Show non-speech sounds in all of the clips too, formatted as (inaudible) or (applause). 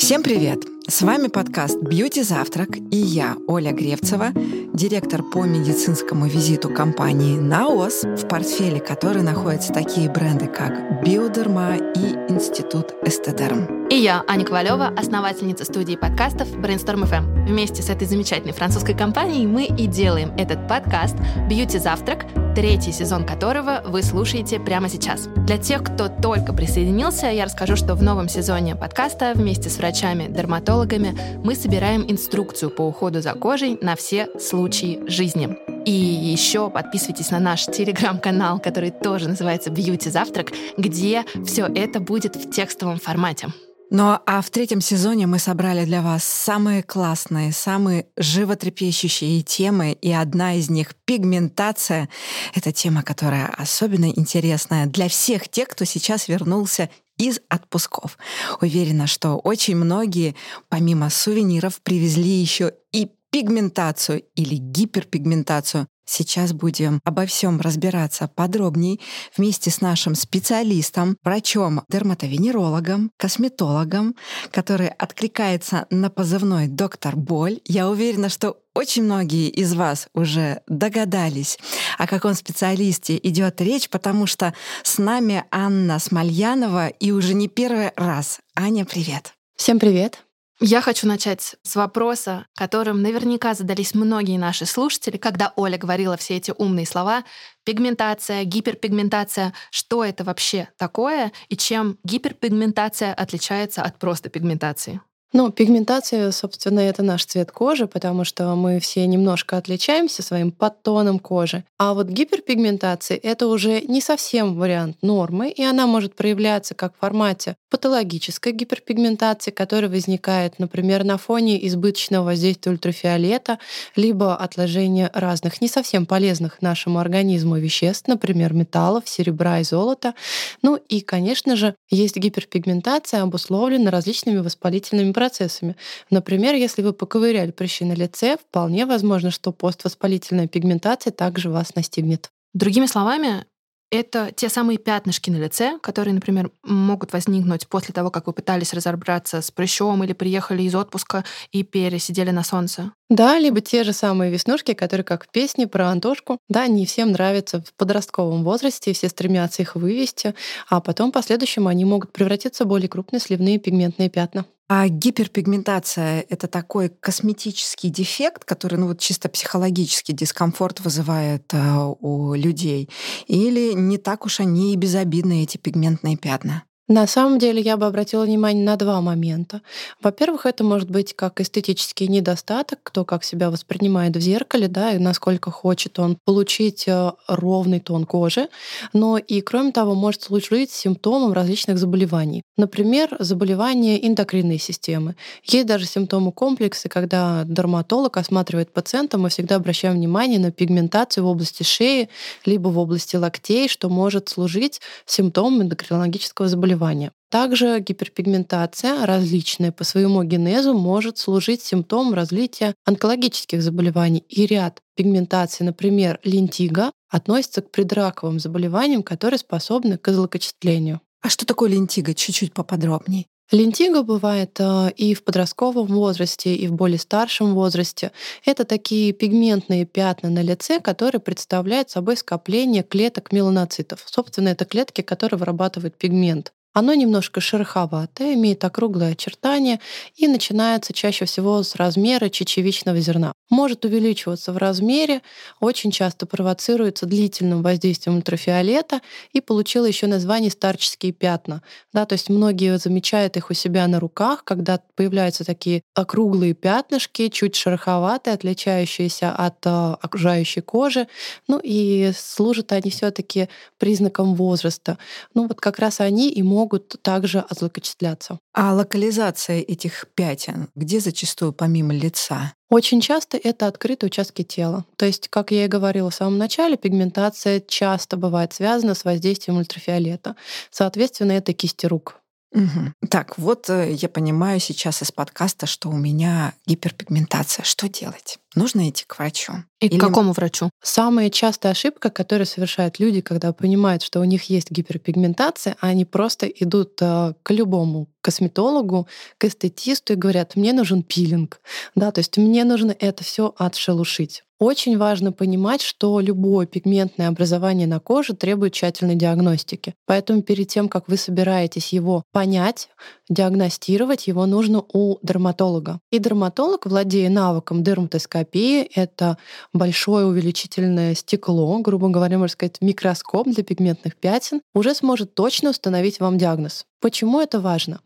Всем привет! С вами подкаст «Бьюти Завтрак» и я, Оля Гревцева, директор по медицинскому визиту компании «Наос», в портфеле которой находятся такие бренды, как «Биодерма» и «Институт Эстедерм». И я, Аня Ковалева, основательница студии подкастов Brainstorm FM. Вместе с этой замечательной французской компанией мы и делаем этот подкаст «Бьюти Завтрак», третий сезон которого вы слушаете прямо сейчас. Для тех, кто только присоединился, я расскажу, что в новом сезоне подкаста вместе с врачами-дерматологами психологами мы собираем инструкцию по уходу за кожей на все случаи жизни. И еще подписывайтесь на наш телеграм-канал, который тоже называется Beauty Завтрак, где все это будет в текстовом формате. Ну а в третьем сезоне мы собрали для вас самые классные, самые животрепещущие темы, и одна из них — пигментация. Это тема, которая особенно интересная для всех тех, кто сейчас вернулся из отпусков. Уверена, что очень многие, помимо сувениров, привезли еще и пигментацию или гиперпигментацию. Сейчас будем обо всем разбираться подробней вместе с нашим специалистом, врачом, дерматовенерологом, косметологом, который откликается на позывной «Доктор Боль». Я уверена, что очень многие из вас уже догадались, о каком специалисте идет речь, потому что с нами Анна Смольянова и уже не первый раз. Аня, привет. Всем привет. Я хочу начать с вопроса, которым наверняка задались многие наши слушатели, когда Оля говорила все эти умные слова. Пигментация, гиперпигментация. Что это вообще такое и чем гиперпигментация отличается от просто пигментации? Ну, пигментация, собственно, это наш цвет кожи, потому что мы все немножко отличаемся своим подтоном кожи. А вот гиперпигментация — это уже не совсем вариант нормы, и она может проявляться как в формате патологической гиперпигментации, которая возникает, например, на фоне избыточного воздействия ультрафиолета, либо отложения разных не совсем полезных нашему организму веществ, например, металлов, серебра и золота. Ну и, конечно же, есть гиперпигментация, обусловленная различными воспалительными процессами. Например, если вы поковыряли прыщи на лице, вполне возможно, что поствоспалительная пигментация также вас настигнет. Другими словами, это те самые пятнышки на лице, которые, например, могут возникнуть после того, как вы пытались разобраться с прыщом или приехали из отпуска и пересидели на солнце. Да, либо те же самые веснушки, которые, как в песне про Антошку, да, не всем нравятся в подростковом возрасте, все стремятся их вывести, а потом в последующем они могут превратиться в более крупные сливные пигментные пятна. А гиперпигментация — это такой косметический дефект, который ну, вот чисто психологический дискомфорт вызывает э, у людей? Или не так уж они и безобидны, эти пигментные пятна? На самом деле я бы обратила внимание на два момента. Во-первых, это может быть как эстетический недостаток, кто как себя воспринимает в зеркале, да, и насколько хочет он получить э, ровный тон кожи. Но и, кроме того, может служить симптомом различных заболеваний. Например, заболевания эндокринной системы. Есть даже симптомы комплексы, когда дерматолог осматривает пациента, мы всегда обращаем внимание на пигментацию в области шеи, либо в области локтей, что может служить симптомом эндокринологического заболевания заболевания. Также гиперпигментация, различная по своему генезу, может служить симптомом развития онкологических заболеваний. И ряд пигментаций, например, лентиго, относится к предраковым заболеваниям, которые способны к злокочетлению. А что такое лентиго? Чуть-чуть поподробнее. Лентиго бывает э, и в подростковом возрасте, и в более старшем возрасте. Это такие пигментные пятна на лице, которые представляют собой скопление клеток меланоцитов. Собственно, это клетки, которые вырабатывают пигмент. Оно немножко шероховатое, имеет округлые очертания и начинается чаще всего с размера чечевичного зерна. Может увеличиваться в размере, очень часто провоцируется длительным воздействием ультрафиолета и получила еще название старческие пятна. Да, то есть многие замечают их у себя на руках, когда появляются такие округлые пятнышки, чуть шероховатые, отличающиеся от э, окружающей кожи. Ну и служат они все таки признаком возраста. Ну вот как раз они и могут могут также озлокочисляться. А локализация этих пятен, где зачастую помимо лица? Очень часто это открытые участки тела. То есть, как я и говорила в самом начале, пигментация часто бывает связана с воздействием ультрафиолета. Соответственно, это кисти рук. Угу. Так, вот э, я понимаю сейчас из подкаста, что у меня гиперпигментация. Что делать? Нужно идти к врачу. И Или... к какому врачу? Самая частая ошибка, которую совершают люди, когда понимают, что у них есть гиперпигментация, они просто идут э, к любому косметологу, к эстетисту и говорят, мне нужен пилинг. Да, то есть мне нужно это все отшелушить. Очень важно понимать, что любое пигментное образование на коже требует тщательной диагностики. Поэтому перед тем, как вы собираетесь его понять, диагностировать, его нужно у дерматолога. И дерматолог, владея навыком дерматоскопии, это большое увеличительное стекло, грубо говоря, можно сказать, микроскоп для пигментных пятен, уже сможет точно установить вам диагноз. Почему это важно?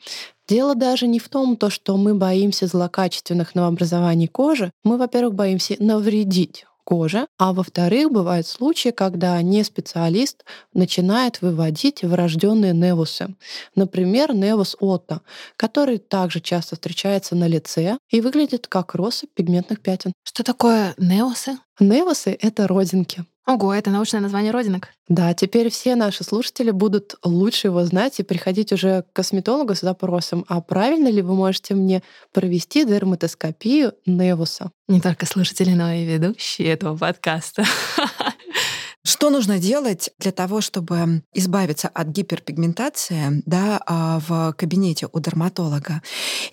Дело даже не в том, то, что мы боимся злокачественных новообразований кожи. Мы, во-первых, боимся навредить коже, а во-вторых, бывают случаи, когда не специалист начинает выводить врожденные невусы. Например, невус Отто, который также часто встречается на лице и выглядит как россыпь пигментных пятен. Что такое невусы? Невусы — это родинки. Ого, это научное название родинок. Да, теперь все наши слушатели будут лучше его знать и приходить уже к косметологу с запросом, а правильно ли вы можете мне провести дерматоскопию невуса? Не только слушатели, но и ведущие этого подкаста. (laughs) Что нужно делать для того, чтобы избавиться от гиперпигментации да, а, в кабинете у дерматолога?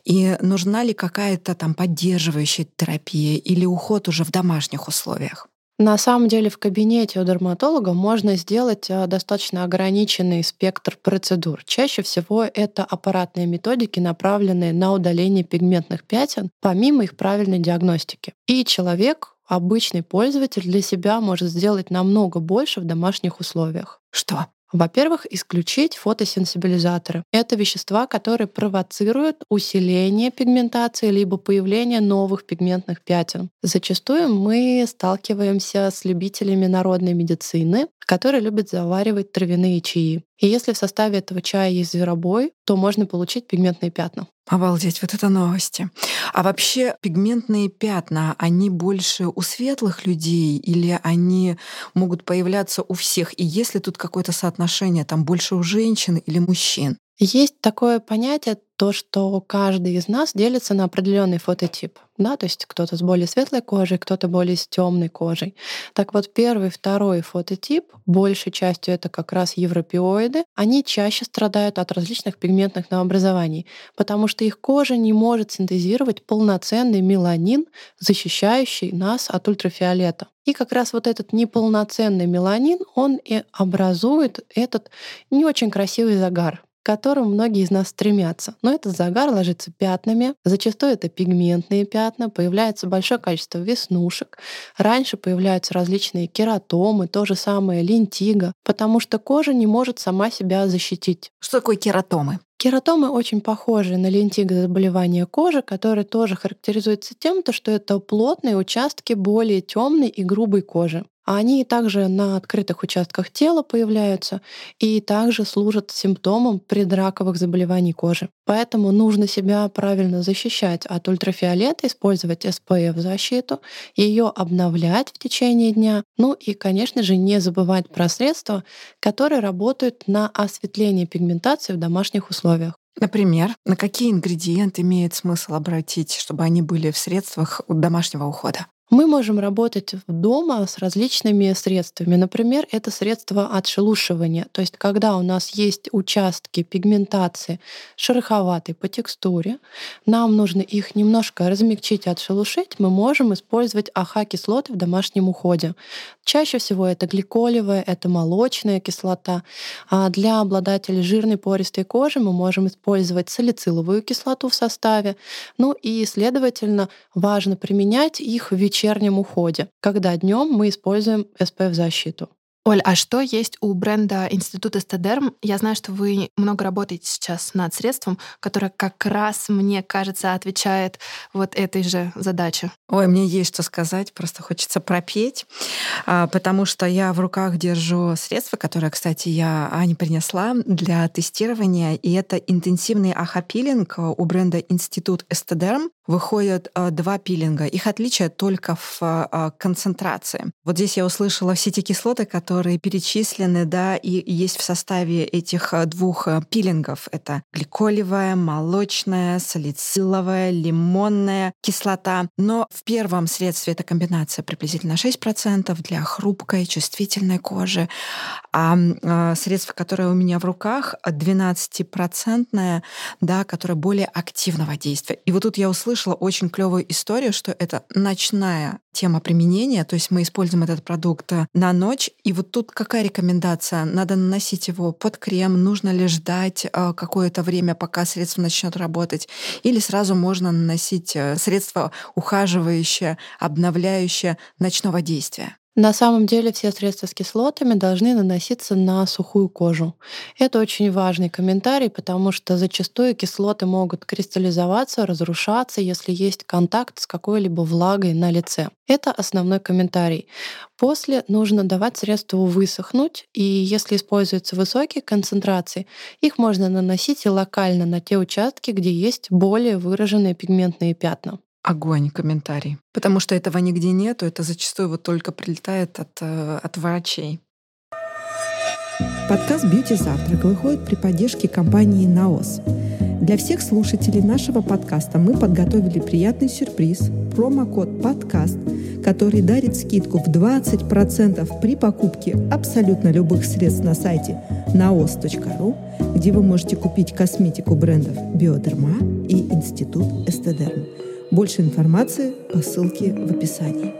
И нужна ли какая-то там поддерживающая терапия или уход уже в домашних условиях? На самом деле в кабинете у дерматолога можно сделать а, достаточно ограниченный спектр процедур. Чаще всего это аппаратные методики, направленные на удаление пигментных пятен, помимо их правильной диагностики. И человек, обычный пользователь, для себя может сделать намного больше в домашних условиях. Что? Во-первых, исключить фотосенсибилизаторы. Это вещества, которые провоцируют усиление пигментации либо появление новых пигментных пятен. Зачастую мы сталкиваемся с любителями народной медицины, которые любят заваривать травяные чаи. И если в составе этого чая есть зверобой, то можно получить пигментные пятна. Обалдеть, вот это новости. А вообще пигментные пятна, они больше у светлых людей или они могут появляться у всех? И есть ли тут какое-то соотношение, там больше у женщин или мужчин? Есть такое понятие, то, что каждый из нас делится на определенный фототип. Да? То есть кто-то с более светлой кожей, кто-то более с темной кожей. Так вот, первый, второй фототип, большей частью это как раз европеоиды, они чаще страдают от различных пигментных новообразований, потому что их кожа не может синтезировать полноценный меланин, защищающий нас от ультрафиолета. И как раз вот этот неполноценный меланин, он и образует этот не очень красивый загар к которому многие из нас стремятся. Но этот загар ложится пятнами, зачастую это пигментные пятна, появляется большое количество веснушек. Раньше появляются различные кератомы, то же самое лентиго, потому что кожа не может сама себя защитить. Что такое кератомы? Кератомы очень похожи на лентиго заболевания кожи, которые тоже характеризуются тем, что это плотные участки более темной и грубой кожи. А они также на открытых участках тела появляются и также служат симптомом предраковых заболеваний кожи. Поэтому нужно себя правильно защищать от ультрафиолета, использовать SPF-защиту, ее обновлять в течение дня. Ну и, конечно же, не забывать про средства, которые работают на осветление пигментации в домашних условиях. Например, на какие ингредиенты имеет смысл обратить, чтобы они были в средствах домашнего ухода? Мы можем работать дома с различными средствами. Например, это средство отшелушивания. То есть, когда у нас есть участки пигментации шероховатой по текстуре, нам нужно их немножко размягчить отшелушить, мы можем использовать АХ-кислоты в домашнем уходе. Чаще всего это гликолевая, это молочная кислота. А для обладателей жирной пористой кожи мы можем использовать салициловую кислоту в составе. Ну и, следовательно, важно применять их в вечернем вечернем уходе, когда днем мы используем SPF-защиту. Оль, а что есть у бренда Институт Эстедерм? Я знаю, что вы много работаете сейчас над средством, которое как раз, мне кажется, отвечает вот этой же задаче. Ой, мне есть что сказать, просто хочется пропеть, а, потому что я в руках держу средство, которое, кстати, я Ане принесла для тестирования, и это интенсивный ахапилинг у бренда Институт Эстедерм. Выходят э, два пилинга. Их отличие только в э, концентрации. Вот здесь я услышала все те кислоты, которые перечислены, да, и есть в составе этих двух пилингов. Это гликолевая, молочная, салициловая, лимонная кислота. Но в первом средстве эта комбинация приблизительно 6% для хрупкой, чувствительной кожи. А средство, которое у меня в руках, 12-процентное, да, которое более активного действия. И вот тут я услышала услышала очень клевую историю, что это ночная тема применения, то есть мы используем этот продукт э, на ночь. И вот тут какая рекомендация? Надо наносить его под крем, нужно ли ждать э, какое-то время, пока средство начнет работать, или сразу можно наносить э, средство ухаживающее, обновляющее ночного действия? На самом деле все средства с кислотами должны наноситься на сухую кожу. Это очень важный комментарий, потому что зачастую кислоты могут кристаллизоваться, разрушаться, если есть контакт с какой-либо влагой на лице. Это основной комментарий. После нужно давать средству высохнуть, и если используются высокие концентрации, их можно наносить и локально на те участки, где есть более выраженные пигментные пятна. Огонь комментарий. Потому что этого нигде нету, это зачастую вот только прилетает от, э, от врачей. Подкаст «Бьюти Завтрак» выходит при поддержке компании «Наос». Для всех слушателей нашего подкаста мы подготовили приятный сюрприз – промокод «Подкаст», который дарит скидку в 20% при покупке абсолютно любых средств на сайте naos.ru, где вы можете купить косметику брендов «Биодерма» и «Институт Эстедерм». Больше информации по ссылке в описании.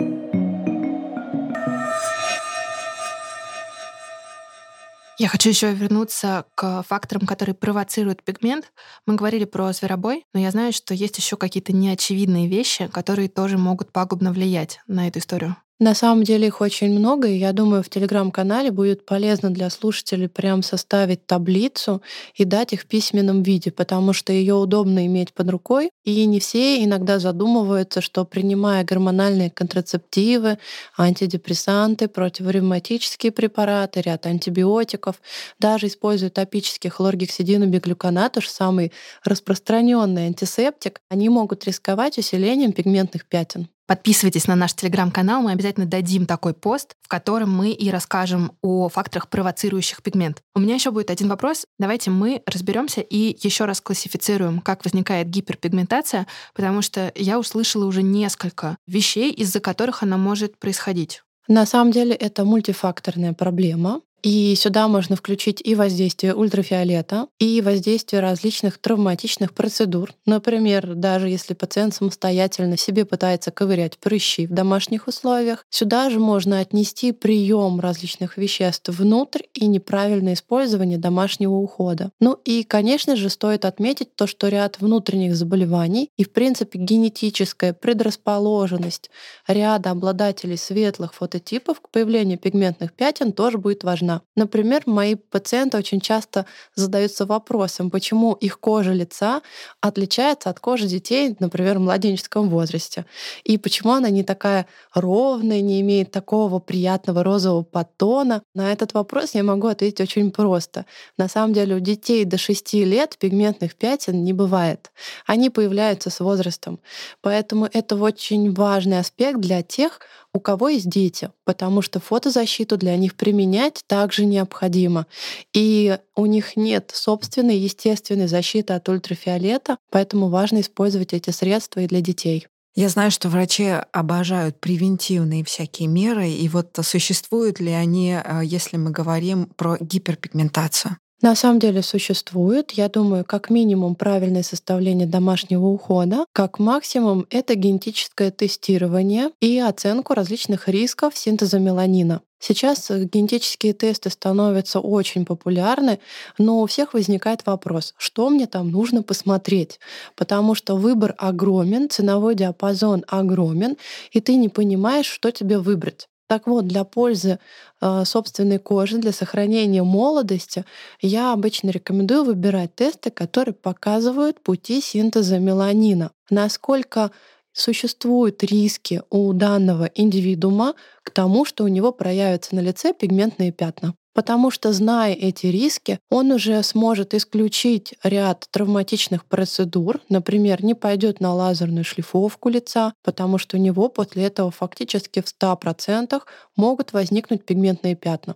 Я хочу еще вернуться к факторам, которые провоцируют пигмент. Мы говорили про зверобой, но я знаю, что есть еще какие-то неочевидные вещи, которые тоже могут пагубно влиять на эту историю. На самом деле их очень много, и я думаю, в телеграм-канале будет полезно для слушателей прям составить таблицу и дать их в письменном виде, потому что ее удобно иметь под рукой. И не все иногда задумываются, что принимая гормональные контрацептивы, антидепрессанты, противоревматические препараты, ряд антибиотиков, даже используя топический хлоргексидин и биглюконат, уж самый распространенный антисептик, они могут рисковать усилением пигментных пятен. Подписывайтесь на наш телеграм-канал, мы обязательно дадим такой пост, в котором мы и расскажем о факторах, провоцирующих пигмент. У меня еще будет один вопрос. Давайте мы разберемся и еще раз классифицируем, как возникает гиперпигментация, потому что я услышала уже несколько вещей, из-за которых она может происходить. На самом деле это мультифакторная проблема. И сюда можно включить и воздействие ультрафиолета, и воздействие различных травматичных процедур. Например, даже если пациент самостоятельно себе пытается ковырять прыщи в домашних условиях, сюда же можно отнести прием различных веществ внутрь и неправильное использование домашнего ухода. Ну и, конечно же, стоит отметить то, что ряд внутренних заболеваний и, в принципе, генетическая предрасположенность ряда обладателей светлых фототипов к появлению пигментных пятен тоже будет важна важна. Например, мои пациенты очень часто задаются вопросом, почему их кожа лица отличается от кожи детей, например, в младенческом возрасте, и почему она не такая ровная, не имеет такого приятного розового подтона. На этот вопрос я могу ответить очень просто. На самом деле у детей до 6 лет пигментных пятен не бывает. Они появляются с возрастом. Поэтому это очень важный аспект для тех, у кого есть дети, потому что фотозащиту для них применять также необходимо. И у них нет собственной естественной защиты от ультрафиолета, поэтому важно использовать эти средства и для детей. Я знаю, что врачи обожают превентивные всякие меры, и вот существуют ли они, э, если мы говорим про гиперпигментацию? На самом деле существует, я думаю, как минимум правильное составление домашнего ухода, как максимум это генетическое тестирование и оценку различных рисков синтеза меланина. Сейчас э, генетические тесты становятся очень популярны, но у всех возникает вопрос, что мне там нужно посмотреть, потому что выбор огромен, ценовой диапазон огромен, и ты не понимаешь, что тебе выбрать. Так вот, для пользы э, собственной кожи, для сохранения молодости, я обычно рекомендую выбирать тесты, которые показывают пути синтеза меланина. Насколько существуют риски у данного индивидуума к тому, что у него проявятся на лице пигментные пятна. Потому что, зная эти риски, он уже сможет исключить ряд травматичных процедур, например, не пойдет на лазерную шлифовку лица, потому что у него после этого фактически в 100% могут возникнуть пигментные пятна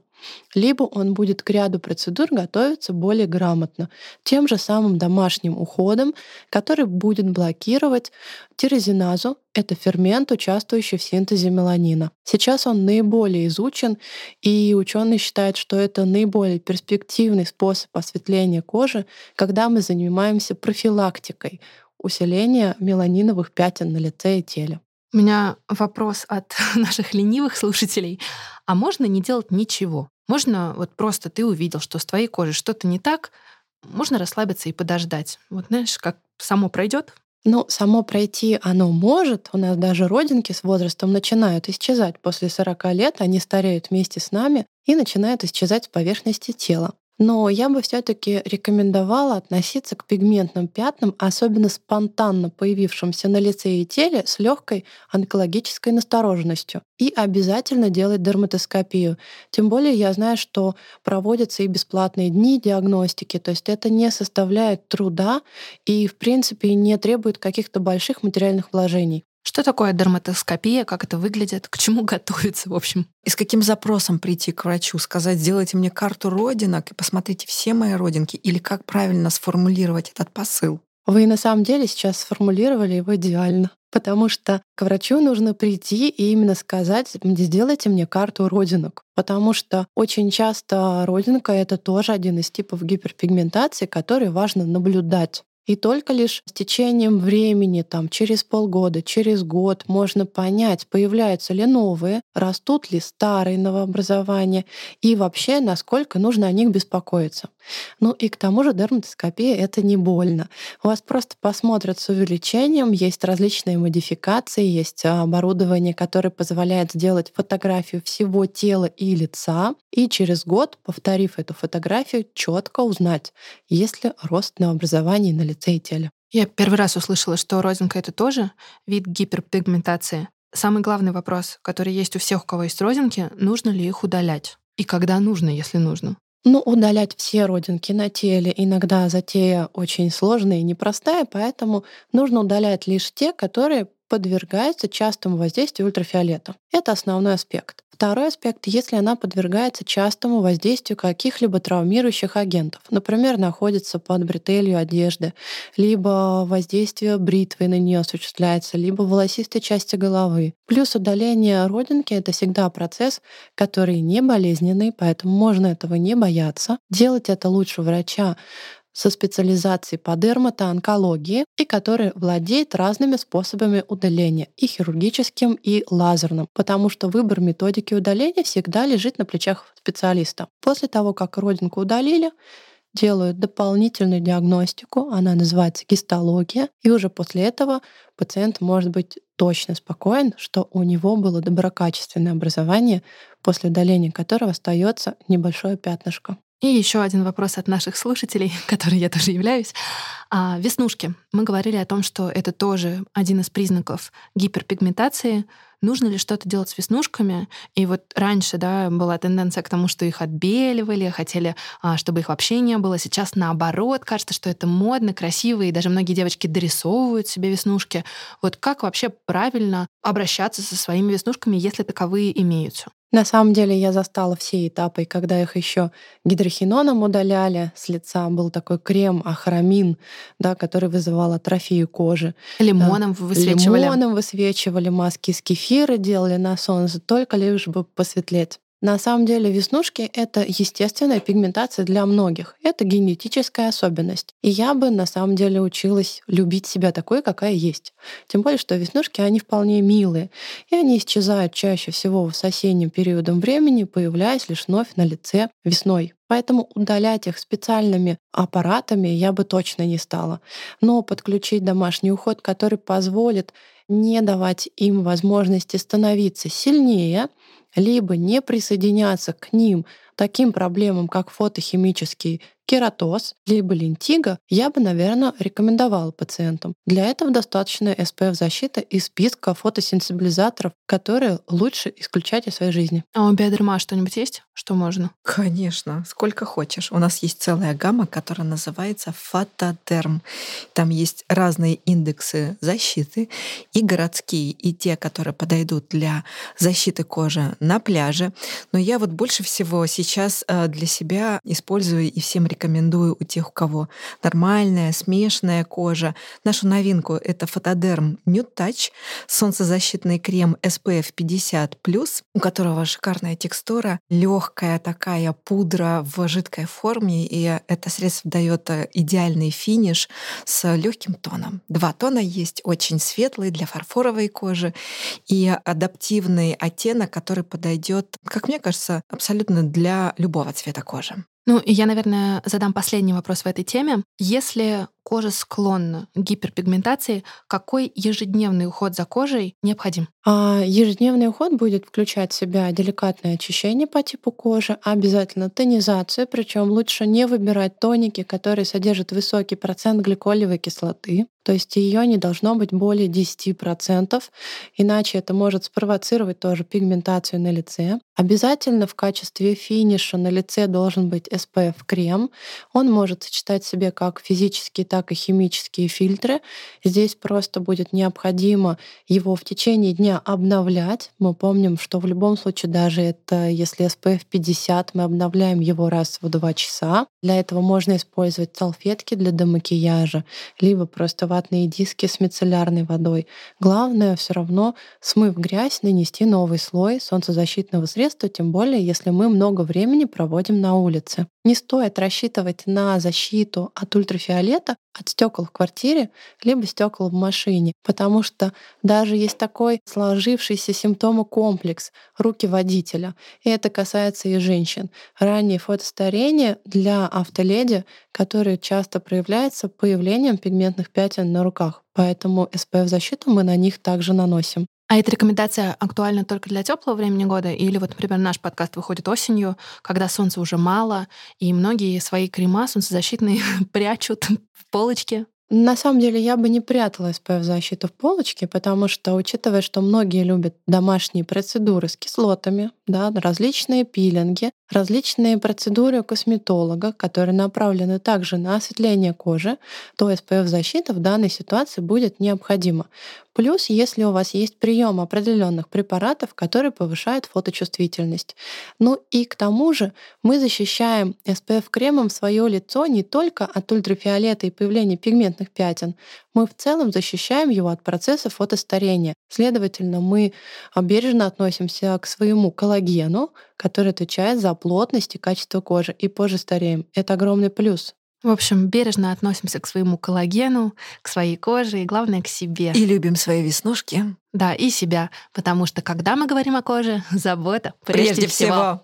либо он будет к ряду процедур готовиться более грамотно, тем же самым домашним уходом, который будет блокировать тирозиназу, это фермент, участвующий в синтезе меланина. Сейчас он наиболее изучен, и ученые считают, что это наиболее перспективный способ осветления кожи, когда мы занимаемся профилактикой усиления меланиновых пятен на лице и теле. У меня вопрос от (laughs) наших ленивых слушателей. А можно не делать ничего? Можно вот просто ты увидел, что с твоей кожей что-то не так, можно расслабиться и подождать. Вот знаешь, как само пройдет, ну, само пройти оно может. У нас даже родинки с возрастом начинают исчезать. После 40 лет они стареют вместе с нами и начинают исчезать с поверхности тела. Но я бы все-таки рекомендовала относиться к пигментным пятнам, особенно спонтанно появившимся на лице и теле, с легкой онкологической настороженностью. И обязательно делать дерматоскопию. Тем более я знаю, что проводятся и бесплатные дни диагностики, то есть это не составляет труда и, в принципе, не требует каких-то больших материальных вложений. Что такое дерматоскопия, как это выглядит, к чему готовиться, в общем? И с каким запросом прийти к врачу? Сказать, сделайте мне карту родинок и посмотрите все мои родинки? Или как правильно сформулировать этот посыл? Вы на самом деле сейчас сформулировали его идеально. Потому что к врачу нужно прийти и именно сказать, сделайте мне карту родинок. Потому что очень часто родинка — это тоже один из типов гиперпигментации, который важно наблюдать. И только лишь с течением времени, там, через полгода, через год можно понять, появляются ли новые, растут ли старые новообразования и вообще, насколько нужно о них беспокоиться. Ну и к тому же дерматоскопия — это не больно. У вас просто посмотрят с увеличением, есть различные модификации, есть оборудование, которое позволяет сделать фотографию всего тела и лица, и через год, повторив эту фотографию, четко узнать, есть ли рост на лице лице и теле. Я первый раз услышала, что родинка — это тоже вид гиперпигментации. Самый главный вопрос, который есть у всех, у кого есть родинки, нужно ли их удалять? И когда нужно, если нужно? Ну, удалять все родинки на теле. Иногда затея очень сложная и непростая, поэтому нужно удалять лишь те, которые подвергается частому воздействию ультрафиолета. Это основной аспект. Второй аспект, если она подвергается частому воздействию каких-либо травмирующих агентов, например, находится под бретелью одежды, либо воздействие бритвы на нее осуществляется, либо волосистой части головы. Плюс удаление родинки — это всегда процесс, который не болезненный, поэтому можно этого не бояться. Делать это лучше врача со специализацией по дерматоонкологии и который владеет разными способами удаления, и хирургическим, и лазерным, потому что выбор методики удаления всегда лежит на плечах специалиста. После того, как родинку удалили, делают дополнительную диагностику, она называется гистология, и уже после этого пациент может быть точно спокоен, что у него было доброкачественное образование, после удаления которого остается небольшое пятнышко. И еще один вопрос от наших слушателей, (laughs) который я тоже являюсь. А, веснушки. Мы говорили о том, что это тоже один из признаков гиперпигментации. Нужно ли что-то делать с веснушками? И вот раньше да, была тенденция к тому, что их отбеливали, хотели, а, чтобы их вообще не было. Сейчас наоборот, кажется, что это модно, красиво, и даже многие девочки дорисовывают себе веснушки. Вот как вообще правильно обращаться со своими веснушками, если таковые имеются? На самом деле я застала все этапы, когда их еще гидрохиноном удаляли с лица. Был такой крем ахрамин, да, который вызывал атрофию кожи. Лимоном да. высвечивали. Лимоном высвечивали, маски из кефира делали на солнце, только лишь бы посветлеть. На самом деле веснушки — это естественная пигментация для многих. Это генетическая особенность. И я бы на самом деле училась любить себя такой, какая есть. Тем более, что веснушки, они вполне милые. И они исчезают чаще всего с осенним периодом времени, появляясь лишь вновь на лице весной. Поэтому удалять их специальными аппаратами я бы точно не стала. Но подключить домашний уход, который позволит не давать им возможности становиться сильнее, либо не присоединяться к ним таким проблемам, как фотохимический кератоз, либо лентиго, я бы, наверное, рекомендовала пациентам. Для этого достаточно SPF-защита из списка фотосенсибилизаторов, которые лучше исключать из своей жизни. А у биодерма что-нибудь есть, что можно? Конечно, сколько хочешь. У нас есть целая гамма, которая называется фотодерм. Там есть разные индексы защиты, и городские, и те, которые подойдут для защиты кожи на пляже. Но я вот больше всего сейчас э, для себя использую и всем рекомендую у тех, у кого нормальная, смешанная кожа. Нашу новинку — это фотодерм Nude Touch, солнцезащитный крем SPF 50+, у которого шикарная текстура, легкая такая пудра в жидкой форме, и это средство дает э, идеальный финиш с легким тоном. Два тона есть, очень светлый для фарфоровой кожи и адаптивный оттенок, который подойдет, как мне кажется, абсолютно для любого цвета кожи. Ну, и я, наверное, задам последний вопрос в этой теме. Если кожа склонна к гиперпигментации, какой ежедневный уход за кожей необходим? А ежедневный уход будет включать в себя деликатное очищение по типу кожи, обязательно тонизацию, причем лучше не выбирать тоники, которые содержат высокий процент гликолевой кислоты, то есть ее не должно быть более 10%, иначе это может спровоцировать тоже пигментацию на лице. Обязательно в качестве финиша на лице должен быть SPF-крем. Он может сочетать в себе как физические, так и химические фильтры. Здесь просто будет необходимо его в течение дня обновлять. Мы помним, что в любом случае, даже это если SPF 50, мы обновляем его раз в 2 часа. Для этого можно использовать салфетки для демакияжа, либо просто ватные диски с мицеллярной водой. Главное все равно, смыв грязь, нанести новый слой солнцезащитного средства, тем более, если мы много времени проводим на улице. Не стоит рассчитывать на защиту от ультрафиолета от стекол в квартире, либо стекол в машине, потому что даже есть такой сложившийся симптомокомплекс руки водителя, и это касается и женщин. Раннее фотостарение для автоледи, которое часто проявляется появлением пигментных пятен на руках, поэтому SPF-защиту мы на них также наносим. А эта рекомендация актуальна только для теплого времени года? Или вот, например, наш подкаст выходит осенью, когда солнца уже мало, и многие свои крема солнцезащитные (laughs) прячут в полочке? На самом деле я бы не прятала SPF-защиту в полочке, потому что, учитывая, что многие любят домашние процедуры с кислотами, да, различные пилинги, различные процедуры косметолога, которые направлены также на осветление кожи, то SPF-защита в данной ситуации будет необходима. Плюс, если у вас есть прием определенных препаратов, которые повышают фоточувствительность. Ну и к тому же мы защищаем SPF-кремом свое лицо не только от ультрафиолета и появления пигментных пятен, мы в целом защищаем его от процесса фотостарения. Следовательно, мы бережно относимся к своему коллагену, который отвечает за плотность и качество кожи, и позже стареем. Это огромный плюс. В общем, бережно относимся к своему коллагену, к своей коже и, главное, к себе. И любим свои веснушки. Да, и себя. Потому что, когда мы говорим о коже, (laughs) забота прежде, Прежде всего. всего.